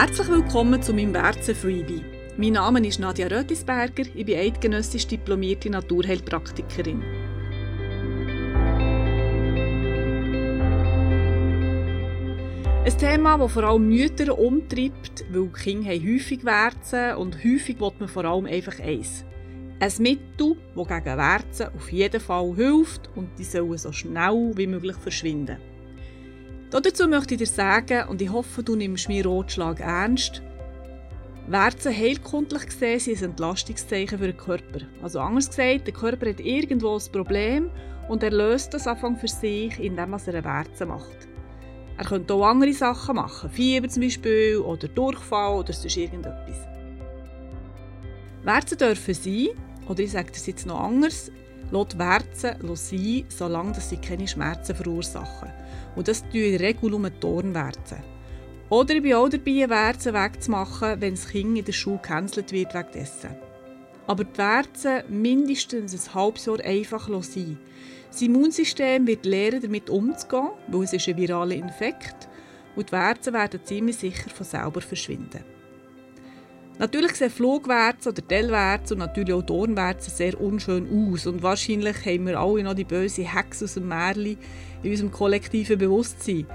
Herzlich willkommen zu meinem Wärze-Freebie. Mein Name ist Nadja Rötisberger, ich bin eidgenössisch diplomierte Naturheilpraktikerin. Ein Thema, das vor allem Mütter umtreibt, weil die Kinder häufig Wärzen und häufig will man vor allem einfach eins. Ein Mittel, das gegen Wärzen auf jeden Fall hilft und die sollen so schnell wie möglich verschwinden. Dazu möchte ich dir sagen, und ich hoffe, du nimmst meinen Rotschlag ernst, Wärzen heilkundlich gesehen sind ein Entlastungszeichen für den Körper. Also anders gesagt, der Körper hat irgendwo ein Problem und er löst das Anfang für sich, indem er eine Wärze macht. Er könnte auch andere Sachen machen, Fieber zum Beispiel oder Durchfall oder sonst irgendetwas. Wärzen dürfen sein, oder ich sage das jetzt noch anders, lässt Wärzen sein, solange sie keine Schmerzen verursachen. Und das tun in der Regel um Tornwärzen. Oder ich bin auch dabei, Wärzen wegzumachen, wenn das Kind in der Schule gecancelt wird wegen dessen. Aber die Wärzen mindestens ein halbes Jahr einfach sein das Immunsystem wird lernen, damit umzugehen, weil es ist ein viraler Infekt und die Wärze werden ziemlich sicher von selber verschwinden. Natürlich sehen Flugwärze oder Tellwärze und natürlich auch Dornwärze sehr unschön aus und wahrscheinlich haben wir alle noch die böse Hexe aus dem Märchen in unserem kollektiven Bewusstsein.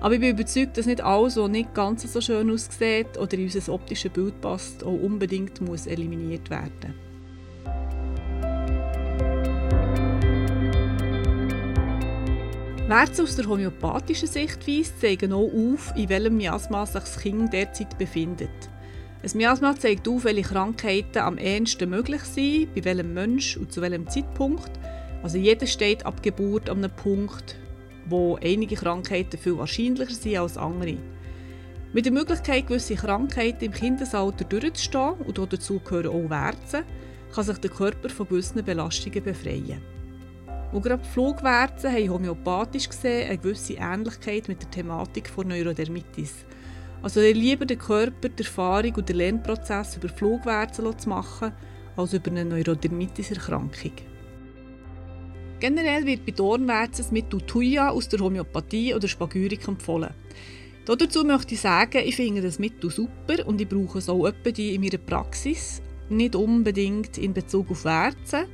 Aber ich bin überzeugt, dass nicht alles, was nicht ganz so schön aussieht oder in unser optisches Bild passt, auch unbedingt muss eliminiert werden. Werte aus der homöopathischen Sichtweise zeigen auch auf, in welchem Miasma sich das Kind derzeit befindet. Ein Miasma zeigt auf, welche Krankheiten am ehesten möglich sind, bei welchem Mensch und zu welchem Zeitpunkt. Also jeder steht ab Geburt an einem Punkt, wo einige Krankheiten viel wahrscheinlicher sind als andere. Mit der Möglichkeit, gewisse Krankheiten im Kindesalter durchzustehen und dazu gehören auch Wärze, kann sich der Körper von gewissen Belastungen befreien. Und gerade Flugwärze haben homöopathisch gesehen eine gewisse Ähnlichkeit mit der Thematik von Neurodermitis. Also lieber den Körper, die Erfahrung und den Lernprozess über Flugwärze zu machen, als über eine Neurodermitis-Erkrankung. Generell wird bei Dornwärzen das Mittel Thuja aus der Homöopathie oder Spagyrik empfohlen. Dazu möchte ich sagen, ich finde das Mittel super und ich brauche es auch in meiner Praxis, nicht unbedingt in Bezug auf Wärze,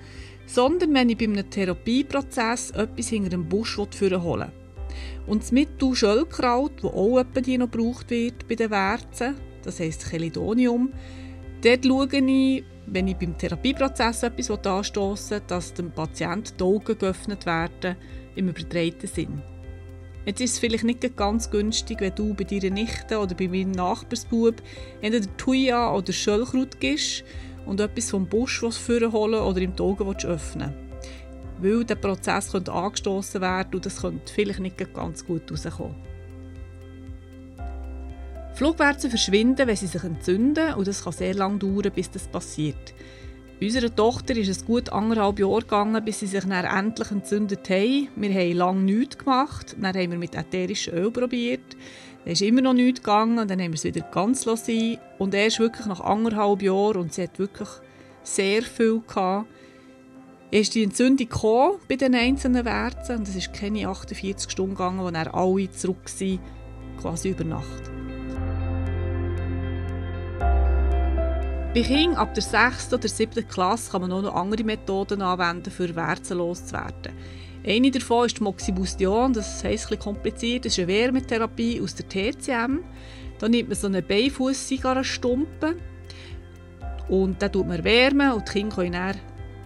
sondern wenn ich bei einem Therapieprozess etwas hinter dem Busch holen will. Und das Mittel Schöllkraut, das auch etwa noch gebraucht wird bei den Wärzen, das heisst Chelidonium, dort schaue ich, wenn ich beim Therapieprozess etwas will, dass dem Patienten die Augen geöffnet werden, im übertreiten Sinn. Jetzt ist es vielleicht nicht ganz günstig, wenn du bei deiner Nichte oder bei meinem Nachbarsbub entweder Thuja oder Schöllkraut gibst, und etwas vom Busch holen oder im Augen öffnen Weil der Prozess könnte angestoßen werden und das könnte vielleicht nicht ganz gut rauskommen. Flugwärze verschwinden, wenn sie sich entzünden und das kann sehr lange dauern, bis das passiert. Unserer Tochter ist es gut anderthalb Jahre gegangen, bis sie sich dann endlich entzündet haben. Wir haben lange nichts gemacht. Dann haben wir mit ätherischem Öl probiert. Dann ist immer noch nichts gegangen. Dann haben wir es wieder ganz lassen. Und erst wirklich nach anderthalb Jahren, und sie hat wirklich sehr viel gehabt, ist die Entzündung bei den einzelnen Werten. Und es ist keine 48 Stunden gegangen, wo dann alle zurück sind, quasi über Nacht. Bei Kindern ab der 6. oder 7. Klasse kann man auch noch andere Methoden anwenden, für Wärze loszuwerden. Eine davon ist die Moxibustion, das heisst ein kompliziert, das ist eine Wärmetherapie aus der TCM. Da nimmt man so einen Beifuß-Zigarrenstumpen und dann tut man wärmen und die Kinder können dann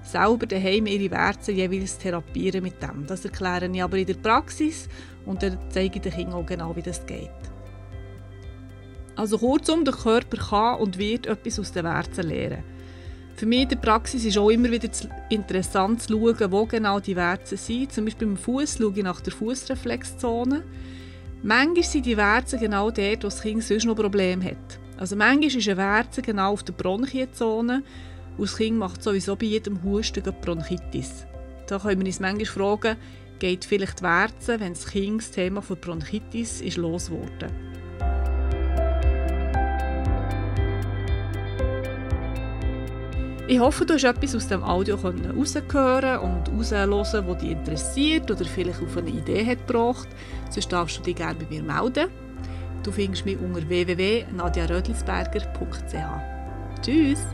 selber daheim ihre Wärze jeweils therapieren mit dem. Das erkläre ich aber in der Praxis und dann zeige ich den Kindern auch genau, wie das geht. Also kurzum, der Körper kann und wird etwas aus den Wärzen lernen. Für mich in der Praxis ist auch immer wieder interessant zu schauen, wo genau die Wärze sind. Zum Beispiel beim Fuß schaue ich nach der Fußreflexzone. Manchmal sind die Wärze genau dort, wo das Kind sonst noch Probleme hat. Also manchmal ist eine Wärze genau auf der Bronchienzone und das Kind macht sowieso bei jedem Husten Bronchitis. Da können wir uns manchmal fragen, geht vielleicht die Wärze, wenn das Kind das Thema von Bronchitis ist losgeworden Ich hoffe, du hast etwas aus dem Audio heraushören und heraushören, was dich interessiert oder vielleicht auf eine Idee hat gebracht. Sonst darfst du dich gerne bei mir melden. Du findest mich unter www.nadiarödlisberger.ch. Tschüss!